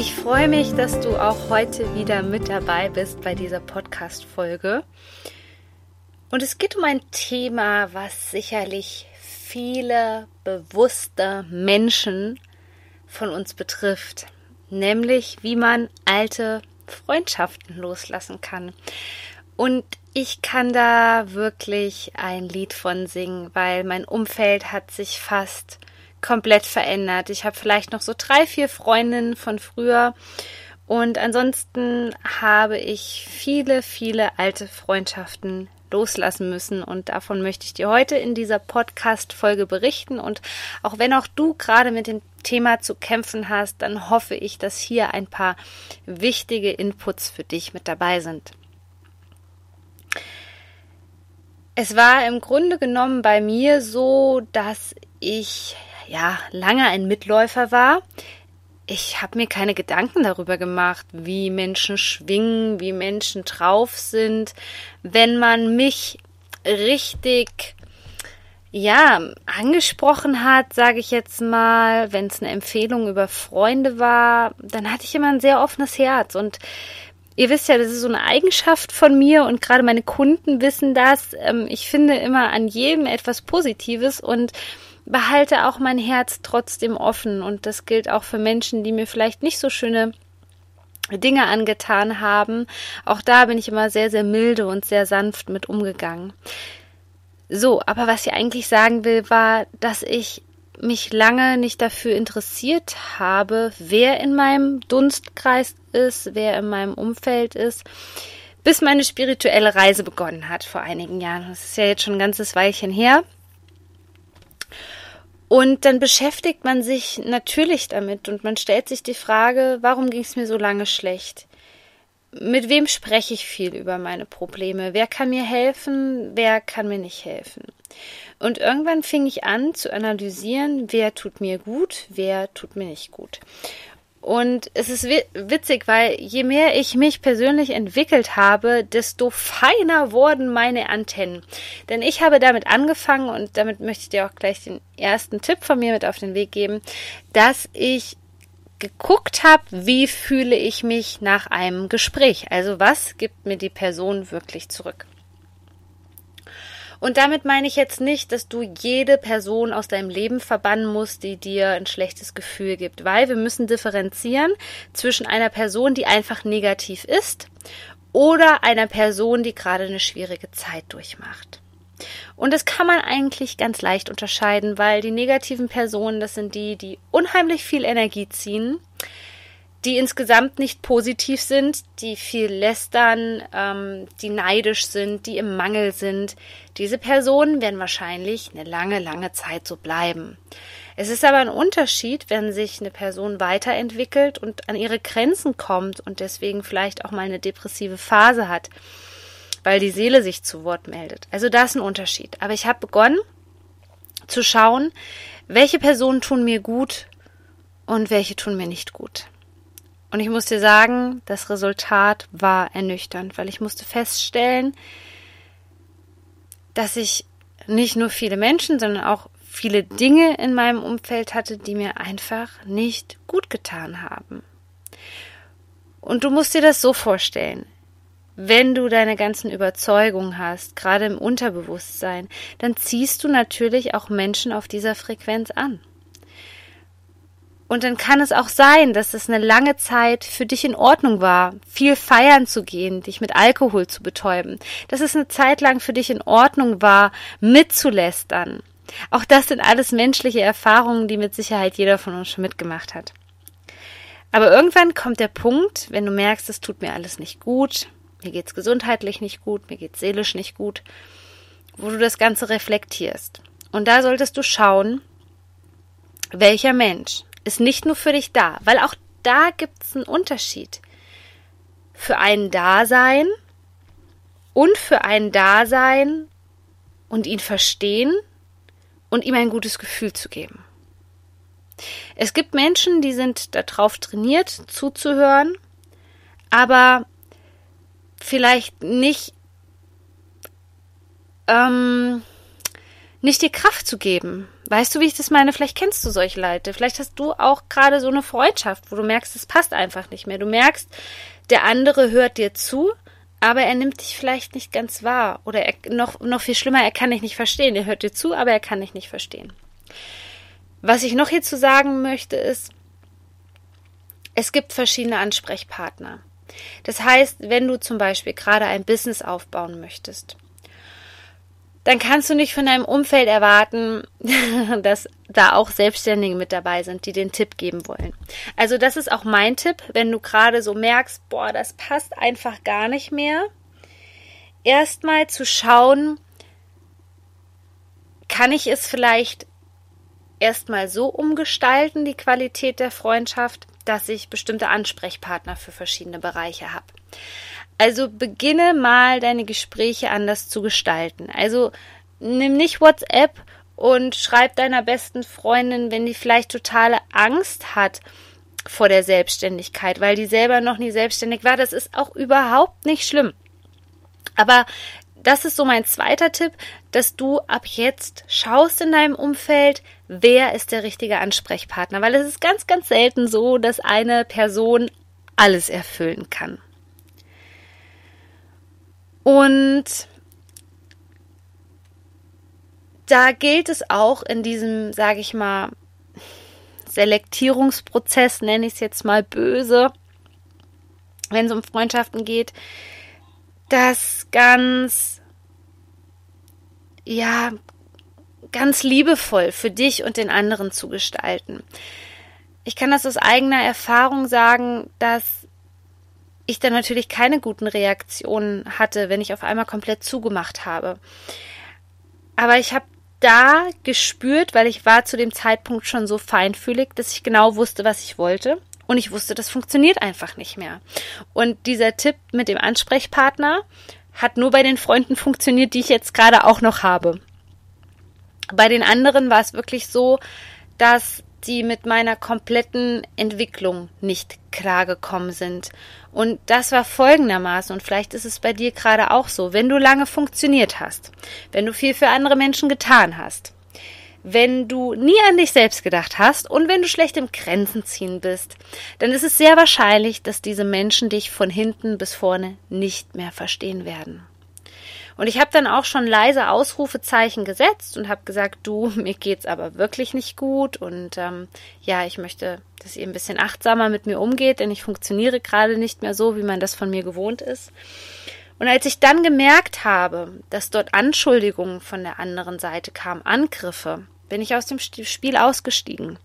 Ich freue mich, dass du auch heute wieder mit dabei bist bei dieser Podcast-Folge. Und es geht um ein Thema, was sicherlich viele bewusste Menschen von uns betrifft, nämlich wie man alte Freundschaften loslassen kann. Und ich kann da wirklich ein Lied von singen, weil mein Umfeld hat sich fast komplett verändert. Ich habe vielleicht noch so drei, vier Freundinnen von früher. Und ansonsten habe ich viele, viele alte Freundschaften loslassen müssen. Und davon möchte ich dir heute in dieser Podcast-Folge berichten. Und auch wenn auch du gerade mit dem Thema zu kämpfen hast, dann hoffe ich, dass hier ein paar wichtige Inputs für dich mit dabei sind. Es war im Grunde genommen bei mir so, dass ich ja lange ein Mitläufer war. Ich habe mir keine Gedanken darüber gemacht, wie Menschen schwingen, wie Menschen drauf sind. Wenn man mich richtig ja, angesprochen hat, sage ich jetzt mal, wenn es eine Empfehlung über Freunde war, dann hatte ich immer ein sehr offenes Herz und Ihr wisst ja, das ist so eine Eigenschaft von mir und gerade meine Kunden wissen das. Ähm, ich finde immer an jedem etwas Positives und behalte auch mein Herz trotzdem offen. Und das gilt auch für Menschen, die mir vielleicht nicht so schöne Dinge angetan haben. Auch da bin ich immer sehr, sehr milde und sehr sanft mit umgegangen. So, aber was ich eigentlich sagen will, war, dass ich mich lange nicht dafür interessiert habe, wer in meinem Dunstkreis ist, wer in meinem Umfeld ist, bis meine spirituelle Reise begonnen hat vor einigen Jahren. Das ist ja jetzt schon ein ganzes Weilchen her. Und dann beschäftigt man sich natürlich damit und man stellt sich die Frage, warum ging es mir so lange schlecht? Mit wem spreche ich viel über meine Probleme? Wer kann mir helfen? Wer kann mir nicht helfen? Und irgendwann fing ich an zu analysieren, wer tut mir gut, wer tut mir nicht gut. Und es ist witzig, weil je mehr ich mich persönlich entwickelt habe, desto feiner wurden meine Antennen. Denn ich habe damit angefangen und damit möchte ich dir auch gleich den ersten Tipp von mir mit auf den Weg geben, dass ich geguckt habe, wie fühle ich mich nach einem Gespräch. Also was gibt mir die Person wirklich zurück. Und damit meine ich jetzt nicht, dass du jede Person aus deinem Leben verbannen musst, die dir ein schlechtes Gefühl gibt, weil wir müssen differenzieren zwischen einer Person, die einfach negativ ist oder einer Person, die gerade eine schwierige Zeit durchmacht. Und das kann man eigentlich ganz leicht unterscheiden, weil die negativen Personen, das sind die, die unheimlich viel Energie ziehen, die insgesamt nicht positiv sind, die viel lästern, ähm, die neidisch sind, die im Mangel sind. Diese Personen werden wahrscheinlich eine lange, lange Zeit so bleiben. Es ist aber ein Unterschied, wenn sich eine Person weiterentwickelt und an ihre Grenzen kommt und deswegen vielleicht auch mal eine depressive Phase hat, weil die Seele sich zu Wort meldet. Also da ist ein Unterschied. Aber ich habe begonnen zu schauen, welche Personen tun mir gut und welche tun mir nicht gut. Und ich muss dir sagen, das Resultat war ernüchternd, weil ich musste feststellen, dass ich nicht nur viele Menschen, sondern auch viele Dinge in meinem Umfeld hatte, die mir einfach nicht gut getan haben. Und du musst dir das so vorstellen. Wenn du deine ganzen Überzeugungen hast, gerade im Unterbewusstsein, dann ziehst du natürlich auch Menschen auf dieser Frequenz an. Und dann kann es auch sein, dass es eine lange Zeit für dich in Ordnung war, viel feiern zu gehen, dich mit Alkohol zu betäuben. Dass es eine Zeit lang für dich in Ordnung war, mitzulästern. Auch das sind alles menschliche Erfahrungen, die mit Sicherheit jeder von uns schon mitgemacht hat. Aber irgendwann kommt der Punkt, wenn du merkst, es tut mir alles nicht gut, mir geht's gesundheitlich nicht gut, mir geht's seelisch nicht gut, wo du das Ganze reflektierst. Und da solltest du schauen, welcher Mensch ist nicht nur für dich da, weil auch da gibt es einen Unterschied. Für einen Dasein und für einen da sein und ihn verstehen und ihm ein gutes Gefühl zu geben. Es gibt Menschen, die sind darauf trainiert, zuzuhören, aber vielleicht nicht, ähm, nicht die Kraft zu geben. Weißt du, wie ich das meine? Vielleicht kennst du solche Leute. Vielleicht hast du auch gerade so eine Freundschaft, wo du merkst, es passt einfach nicht mehr. Du merkst, der andere hört dir zu, aber er nimmt dich vielleicht nicht ganz wahr. Oder er, noch, noch viel schlimmer, er kann dich nicht verstehen. Er hört dir zu, aber er kann dich nicht verstehen. Was ich noch hierzu sagen möchte, ist, es gibt verschiedene Ansprechpartner. Das heißt, wenn du zum Beispiel gerade ein Business aufbauen möchtest, dann kannst du nicht von deinem Umfeld erwarten, dass da auch Selbstständige mit dabei sind, die den Tipp geben wollen. Also das ist auch mein Tipp, wenn du gerade so merkst, boah, das passt einfach gar nicht mehr. Erstmal zu schauen, kann ich es vielleicht erstmal so umgestalten, die Qualität der Freundschaft, dass ich bestimmte Ansprechpartner für verschiedene Bereiche habe. Also beginne mal deine Gespräche anders zu gestalten. Also nimm nicht WhatsApp und schreib deiner besten Freundin, wenn die vielleicht totale Angst hat vor der Selbstständigkeit, weil die selber noch nie selbstständig war. Das ist auch überhaupt nicht schlimm. Aber das ist so mein zweiter Tipp, dass du ab jetzt schaust in deinem Umfeld, wer ist der richtige Ansprechpartner, weil es ist ganz, ganz selten so, dass eine Person alles erfüllen kann. Und da gilt es auch in diesem, sage ich mal, Selektierungsprozess, nenne ich es jetzt mal böse, wenn es um Freundschaften geht, das ganz, ja, ganz liebevoll für dich und den anderen zu gestalten. Ich kann das aus eigener Erfahrung sagen, dass ich dann natürlich keine guten Reaktionen hatte, wenn ich auf einmal komplett zugemacht habe. Aber ich habe da gespürt, weil ich war zu dem Zeitpunkt schon so feinfühlig, dass ich genau wusste, was ich wollte. Und ich wusste, das funktioniert einfach nicht mehr. Und dieser Tipp mit dem Ansprechpartner hat nur bei den Freunden funktioniert, die ich jetzt gerade auch noch habe. Bei den anderen war es wirklich so, dass die mit meiner kompletten Entwicklung nicht klargekommen sind. Und das war folgendermaßen, und vielleicht ist es bei dir gerade auch so, wenn du lange funktioniert hast, wenn du viel für andere Menschen getan hast, wenn du nie an dich selbst gedacht hast und wenn du schlecht im Grenzen ziehen bist, dann ist es sehr wahrscheinlich, dass diese Menschen dich von hinten bis vorne nicht mehr verstehen werden. Und ich habe dann auch schon leise Ausrufezeichen gesetzt und habe gesagt, du, mir geht's aber wirklich nicht gut und ähm, ja, ich möchte, dass ihr ein bisschen achtsamer mit mir umgeht, denn ich funktioniere gerade nicht mehr so, wie man das von mir gewohnt ist. Und als ich dann gemerkt habe, dass dort Anschuldigungen von der anderen Seite kamen, Angriffe, bin ich aus dem Spiel ausgestiegen.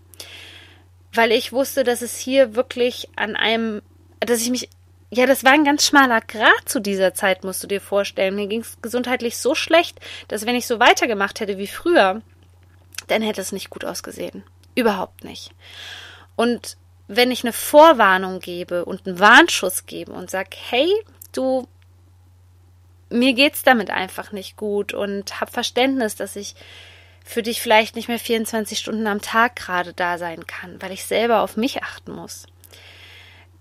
Weil ich wusste, dass es hier wirklich an einem, dass ich mich ja, das war ein ganz schmaler Grat zu dieser Zeit, musst du dir vorstellen. Mir ging es gesundheitlich so schlecht, dass wenn ich so weitergemacht hätte wie früher, dann hätte es nicht gut ausgesehen. Überhaupt nicht. Und wenn ich eine Vorwarnung gebe und einen Warnschuss gebe und sag, hey, du, mir geht's damit einfach nicht gut und hab Verständnis, dass ich für dich vielleicht nicht mehr 24 Stunden am Tag gerade da sein kann, weil ich selber auf mich achten muss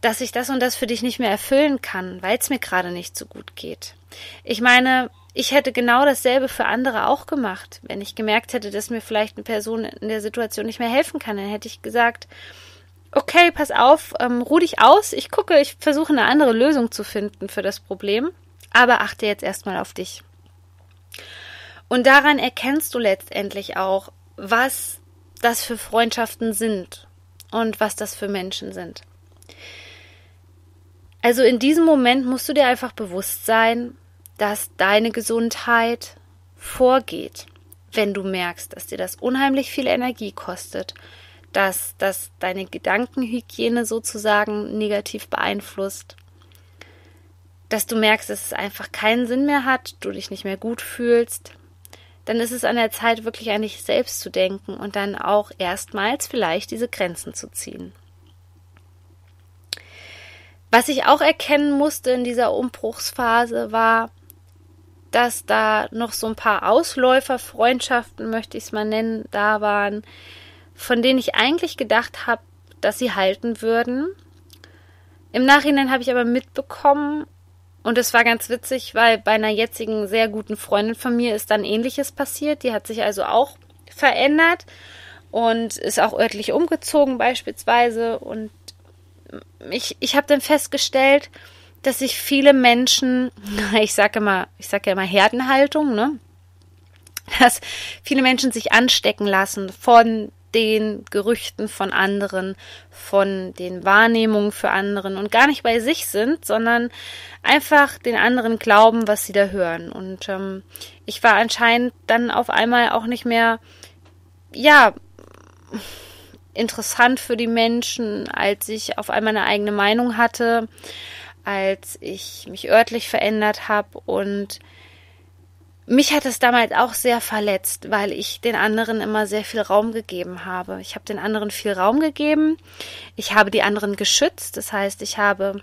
dass ich das und das für dich nicht mehr erfüllen kann, weil es mir gerade nicht so gut geht. Ich meine, ich hätte genau dasselbe für andere auch gemacht. Wenn ich gemerkt hätte, dass mir vielleicht eine Person in der Situation nicht mehr helfen kann, dann hätte ich gesagt, okay, pass auf, ähm, ruh dich aus, ich gucke, ich versuche eine andere Lösung zu finden für das Problem, aber achte jetzt erstmal auf dich. Und daran erkennst du letztendlich auch, was das für Freundschaften sind und was das für Menschen sind. Also in diesem Moment musst du dir einfach bewusst sein, dass deine Gesundheit vorgeht, wenn du merkst, dass dir das unheimlich viel Energie kostet, dass das deine Gedankenhygiene sozusagen negativ beeinflusst, dass du merkst, dass es einfach keinen Sinn mehr hat, du dich nicht mehr gut fühlst, dann ist es an der Zeit, wirklich an dich selbst zu denken und dann auch erstmals vielleicht diese Grenzen zu ziehen. Was ich auch erkennen musste in dieser Umbruchsphase war, dass da noch so ein paar Ausläuferfreundschaften, möchte ich es mal nennen, da waren, von denen ich eigentlich gedacht habe, dass sie halten würden. Im Nachhinein habe ich aber mitbekommen, und es war ganz witzig, weil bei einer jetzigen sehr guten Freundin von mir ist dann ähnliches passiert. Die hat sich also auch verändert und ist auch örtlich umgezogen beispielsweise. Und ich, ich habe dann festgestellt, dass sich viele Menschen, ich sage immer, ich sage ja immer Herdenhaltung, ne? Dass viele Menschen sich anstecken lassen von den Gerüchten von anderen, von den Wahrnehmungen für anderen und gar nicht bei sich sind, sondern einfach den anderen glauben, was sie da hören. Und ähm, ich war anscheinend dann auf einmal auch nicht mehr, ja, interessant für die Menschen, als ich auf einmal eine eigene Meinung hatte, als ich mich örtlich verändert habe und mich hat es damals auch sehr verletzt, weil ich den anderen immer sehr viel Raum gegeben habe. Ich habe den anderen viel Raum gegeben. Ich habe die anderen geschützt. Das heißt, ich habe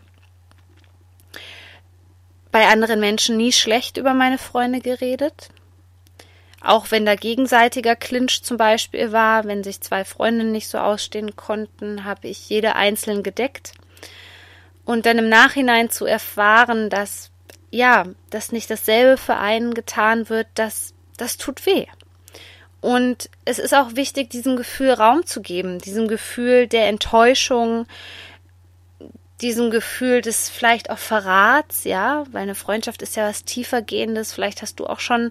bei anderen Menschen nie schlecht über meine Freunde geredet. Auch wenn da gegenseitiger Clinch zum Beispiel war, wenn sich zwei Freundinnen nicht so ausstehen konnten, habe ich jede einzeln gedeckt. Und dann im Nachhinein zu erfahren, dass ja, dass nicht dasselbe für einen getan wird, das, das tut weh. Und es ist auch wichtig, diesem Gefühl Raum zu geben, diesem Gefühl der Enttäuschung, diesem Gefühl des vielleicht auch Verrats, ja, weil eine Freundschaft ist ja was tiefergehendes. Vielleicht hast du auch schon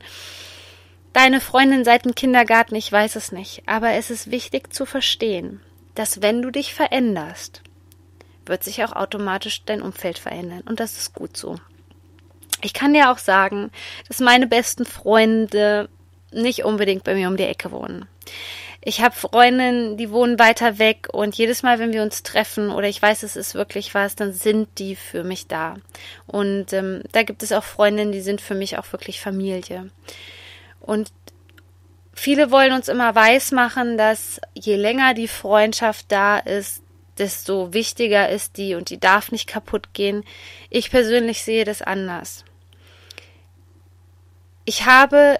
deine Freundin seit dem Kindergarten, ich weiß es nicht. Aber es ist wichtig zu verstehen, dass wenn du dich veränderst, wird sich auch automatisch dein Umfeld verändern. Und das ist gut so. Ich kann dir auch sagen, dass meine besten Freunde nicht unbedingt bei mir um die Ecke wohnen. Ich habe Freundinnen, die wohnen weiter weg und jedes Mal, wenn wir uns treffen oder ich weiß, es ist wirklich was, dann sind die für mich da. Und ähm, da gibt es auch Freundinnen, die sind für mich auch wirklich Familie. Und viele wollen uns immer weismachen, dass je länger die Freundschaft da ist, desto wichtiger ist die und die darf nicht kaputt gehen. Ich persönlich sehe das anders ich habe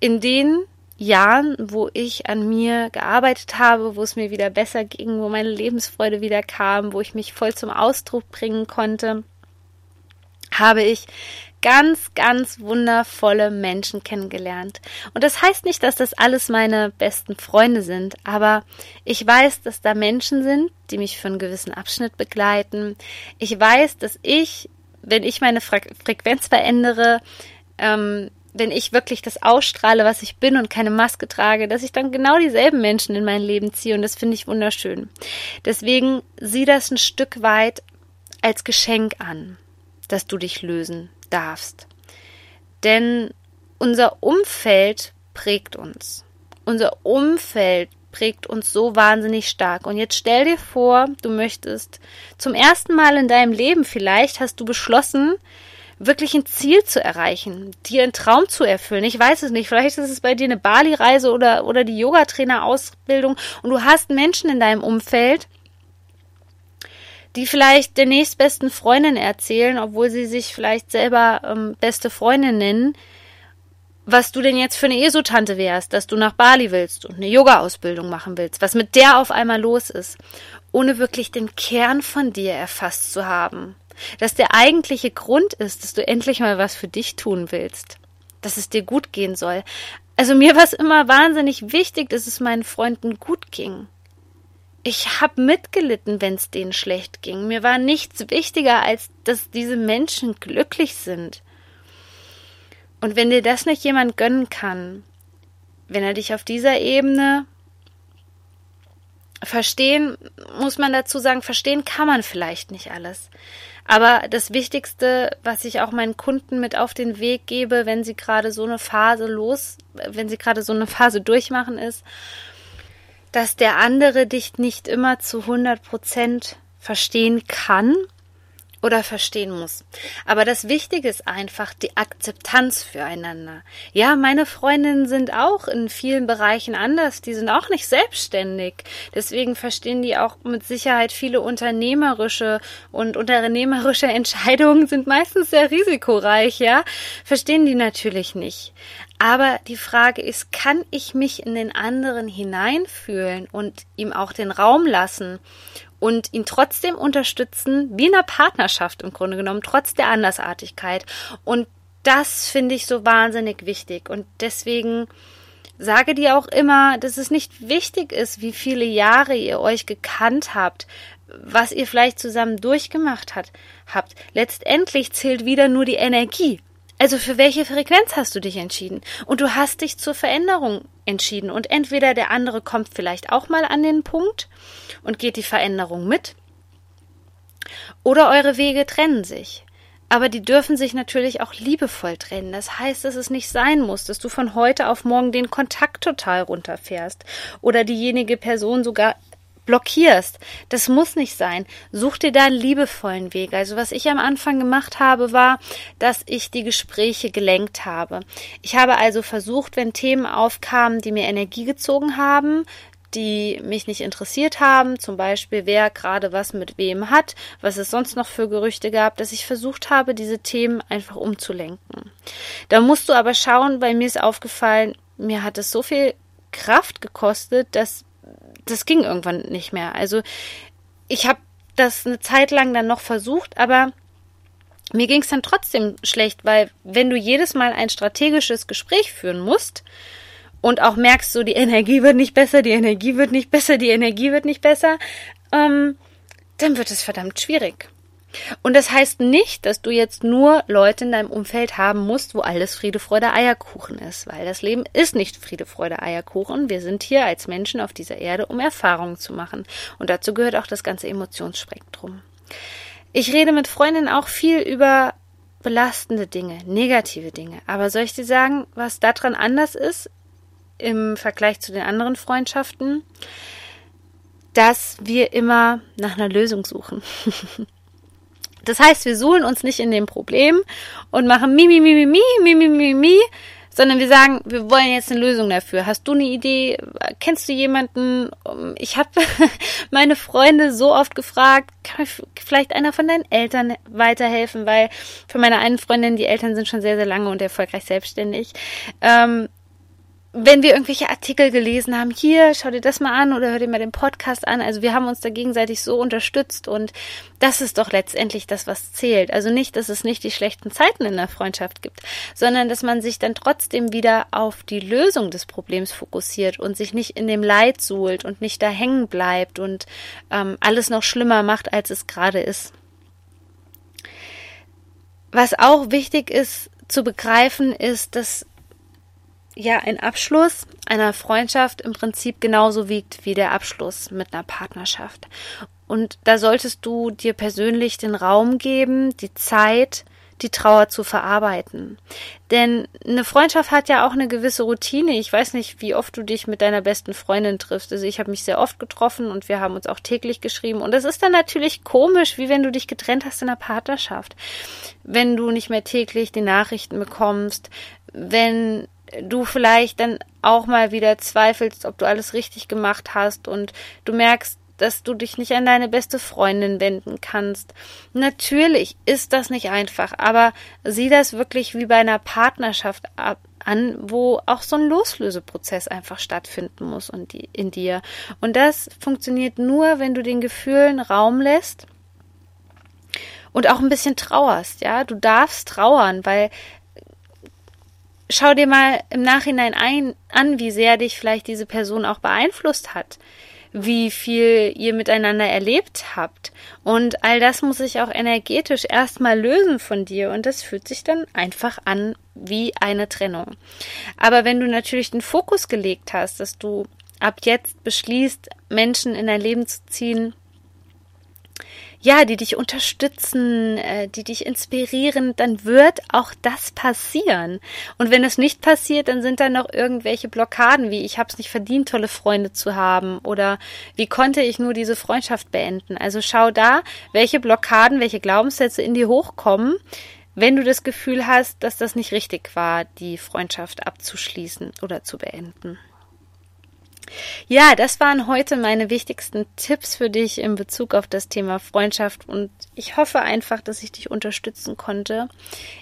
in den Jahren, wo ich an mir gearbeitet habe, wo es mir wieder besser ging, wo meine Lebensfreude wieder kam, wo ich mich voll zum Ausdruck bringen konnte, habe ich ganz, ganz wundervolle Menschen kennengelernt. Und das heißt nicht, dass das alles meine besten Freunde sind, aber ich weiß, dass da Menschen sind, die mich für einen gewissen Abschnitt begleiten. Ich weiß, dass ich, wenn ich meine Fre Frequenz verändere, ähm, wenn ich wirklich das ausstrahle, was ich bin und keine Maske trage, dass ich dann genau dieselben Menschen in mein Leben ziehe und das finde ich wunderschön. Deswegen sieh das ein Stück weit als Geschenk an, dass du dich lösen darfst. Denn unser Umfeld prägt uns. Unser Umfeld prägt uns so wahnsinnig stark. Und jetzt stell dir vor, du möchtest zum ersten Mal in deinem Leben vielleicht hast du beschlossen, wirklich ein Ziel zu erreichen, dir einen Traum zu erfüllen. Ich weiß es nicht. Vielleicht ist es bei dir eine Bali-Reise oder, oder die Yogatrainer-Ausbildung und du hast Menschen in deinem Umfeld, die vielleicht der nächstbesten Freundin erzählen, obwohl sie sich vielleicht selber ähm, beste Freundin nennen, was du denn jetzt für eine Esotante wärst, dass du nach Bali willst und eine Yoga-Ausbildung machen willst, was mit der auf einmal los ist, ohne wirklich den Kern von dir erfasst zu haben dass der eigentliche Grund ist, dass du endlich mal was für dich tun willst, dass es dir gut gehen soll. Also mir war es immer wahnsinnig wichtig, dass es meinen Freunden gut ging. Ich habe mitgelitten, wenn es denen schlecht ging. Mir war nichts wichtiger, als dass diese Menschen glücklich sind. Und wenn dir das nicht jemand gönnen kann, wenn er dich auf dieser Ebene verstehen, muss man dazu sagen, verstehen kann man vielleicht nicht alles. Aber das Wichtigste, was ich auch meinen Kunden mit auf den Weg gebe, wenn sie gerade so eine Phase los, wenn sie gerade so eine Phase durchmachen, ist, dass der andere dich nicht immer zu 100 Prozent verstehen kann oder verstehen muss. Aber das Wichtige ist einfach die Akzeptanz füreinander. Ja, meine Freundinnen sind auch in vielen Bereichen anders. Die sind auch nicht selbstständig. Deswegen verstehen die auch mit Sicherheit viele unternehmerische und unternehmerische Entscheidungen sind meistens sehr risikoreich, ja. Verstehen die natürlich nicht. Aber die Frage ist, kann ich mich in den anderen hineinfühlen und ihm auch den Raum lassen und ihn trotzdem unterstützen, wie in einer Partnerschaft im Grunde genommen, trotz der Andersartigkeit. Und das finde ich so wahnsinnig wichtig. Und deswegen sage dir auch immer, dass es nicht wichtig ist, wie viele Jahre ihr euch gekannt habt, was ihr vielleicht zusammen durchgemacht hat, habt. Letztendlich zählt wieder nur die Energie. Also für welche Frequenz hast du dich entschieden? Und du hast dich zur Veränderung entschieden. Und entweder der andere kommt vielleicht auch mal an den Punkt und geht die Veränderung mit, oder eure Wege trennen sich. Aber die dürfen sich natürlich auch liebevoll trennen. Das heißt, dass es nicht sein muss, dass du von heute auf morgen den Kontakt total runterfährst oder diejenige Person sogar blockierst. Das muss nicht sein. Such dir da einen liebevollen Weg. Also was ich am Anfang gemacht habe, war, dass ich die Gespräche gelenkt habe. Ich habe also versucht, wenn Themen aufkamen, die mir Energie gezogen haben, die mich nicht interessiert haben, zum Beispiel wer gerade was mit wem hat, was es sonst noch für Gerüchte gab, dass ich versucht habe, diese Themen einfach umzulenken. Da musst du aber schauen, weil mir ist aufgefallen, mir hat es so viel Kraft gekostet, dass das ging irgendwann nicht mehr. Also ich habe das eine Zeit lang dann noch versucht, aber mir ging es dann trotzdem schlecht, weil wenn du jedes Mal ein strategisches Gespräch führen musst und auch merkst, so die Energie wird nicht besser, die Energie wird nicht besser, die Energie wird nicht besser, ähm, dann wird es verdammt schwierig. Und das heißt nicht, dass du jetzt nur Leute in deinem Umfeld haben musst, wo alles Friede, Freude, Eierkuchen ist, weil das Leben ist nicht Friede, Freude, Eierkuchen. Wir sind hier als Menschen auf dieser Erde, um Erfahrungen zu machen. Und dazu gehört auch das ganze Emotionsspektrum. Ich rede mit Freundinnen auch viel über belastende Dinge, negative Dinge. Aber soll ich dir sagen, was daran anders ist im Vergleich zu den anderen Freundschaften? Dass wir immer nach einer Lösung suchen. Das heißt, wir suhlen uns nicht in dem Problem und machen mi, mi, mi, mi, mi, mi, mi, mi, mi, sondern wir sagen, wir wollen jetzt eine Lösung dafür. Hast du eine Idee? Kennst du jemanden? Ich habe meine Freunde so oft gefragt, kann vielleicht einer von deinen Eltern weiterhelfen, weil für meine einen Freundin, die Eltern sind schon sehr, sehr lange und erfolgreich selbstständig. Ähm, wenn wir irgendwelche Artikel gelesen haben, hier, schau dir das mal an oder hör dir mal den Podcast an. Also wir haben uns da gegenseitig so unterstützt und das ist doch letztendlich das, was zählt. Also nicht, dass es nicht die schlechten Zeiten in der Freundschaft gibt, sondern dass man sich dann trotzdem wieder auf die Lösung des Problems fokussiert und sich nicht in dem Leid suhlt und nicht da hängen bleibt und ähm, alles noch schlimmer macht, als es gerade ist. Was auch wichtig ist zu begreifen, ist, dass ja ein Abschluss einer Freundschaft im Prinzip genauso wiegt wie der Abschluss mit einer Partnerschaft. Und da solltest du dir persönlich den Raum geben, die Zeit, die Trauer zu verarbeiten. Denn eine Freundschaft hat ja auch eine gewisse Routine. Ich weiß nicht, wie oft du dich mit deiner besten Freundin triffst. Also ich habe mich sehr oft getroffen und wir haben uns auch täglich geschrieben. Und es ist dann natürlich komisch, wie wenn du dich getrennt hast in einer Partnerschaft. Wenn du nicht mehr täglich die Nachrichten bekommst, wenn du vielleicht dann auch mal wieder zweifelst, ob du alles richtig gemacht hast und du merkst, dass du dich nicht an deine beste Freundin wenden kannst. Natürlich ist das nicht einfach, aber sieh das wirklich wie bei einer Partnerschaft ab, an, wo auch so ein Loslöseprozess einfach stattfinden muss und die, in dir. Und das funktioniert nur, wenn du den Gefühlen Raum lässt und auch ein bisschen trauerst, ja. Du darfst trauern, weil schau dir mal im Nachhinein ein, an, wie sehr dich vielleicht diese Person auch beeinflusst hat, wie viel ihr miteinander erlebt habt. Und all das muss sich auch energetisch erstmal lösen von dir und das fühlt sich dann einfach an wie eine Trennung. Aber wenn du natürlich den Fokus gelegt hast, dass du ab jetzt beschließt, Menschen in dein Leben zu ziehen, ja, die dich unterstützen, äh, die dich inspirieren, dann wird auch das passieren. Und wenn es nicht passiert, dann sind da noch irgendwelche Blockaden, wie ich habe es nicht verdient, tolle Freunde zu haben oder wie konnte ich nur diese Freundschaft beenden. Also schau da, welche Blockaden, welche Glaubenssätze in dir hochkommen, wenn du das Gefühl hast, dass das nicht richtig war, die Freundschaft abzuschließen oder zu beenden. Ja, das waren heute meine wichtigsten Tipps für dich in Bezug auf das Thema Freundschaft und ich hoffe einfach, dass ich dich unterstützen konnte.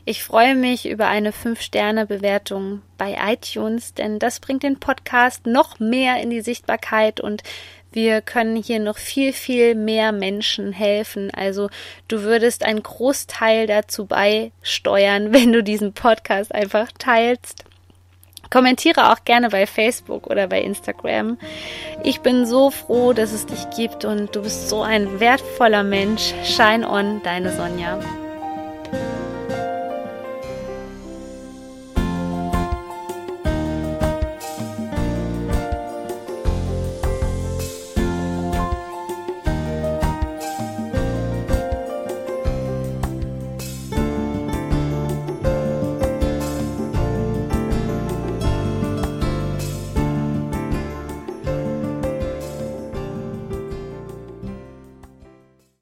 Ich freue mich über eine 5-Sterne-Bewertung bei iTunes, denn das bringt den Podcast noch mehr in die Sichtbarkeit und wir können hier noch viel, viel mehr Menschen helfen. Also du würdest einen Großteil dazu beisteuern, wenn du diesen Podcast einfach teilst. Kommentiere auch gerne bei Facebook oder bei Instagram. Ich bin so froh, dass es dich gibt und du bist so ein wertvoller Mensch. Shine on, deine Sonja.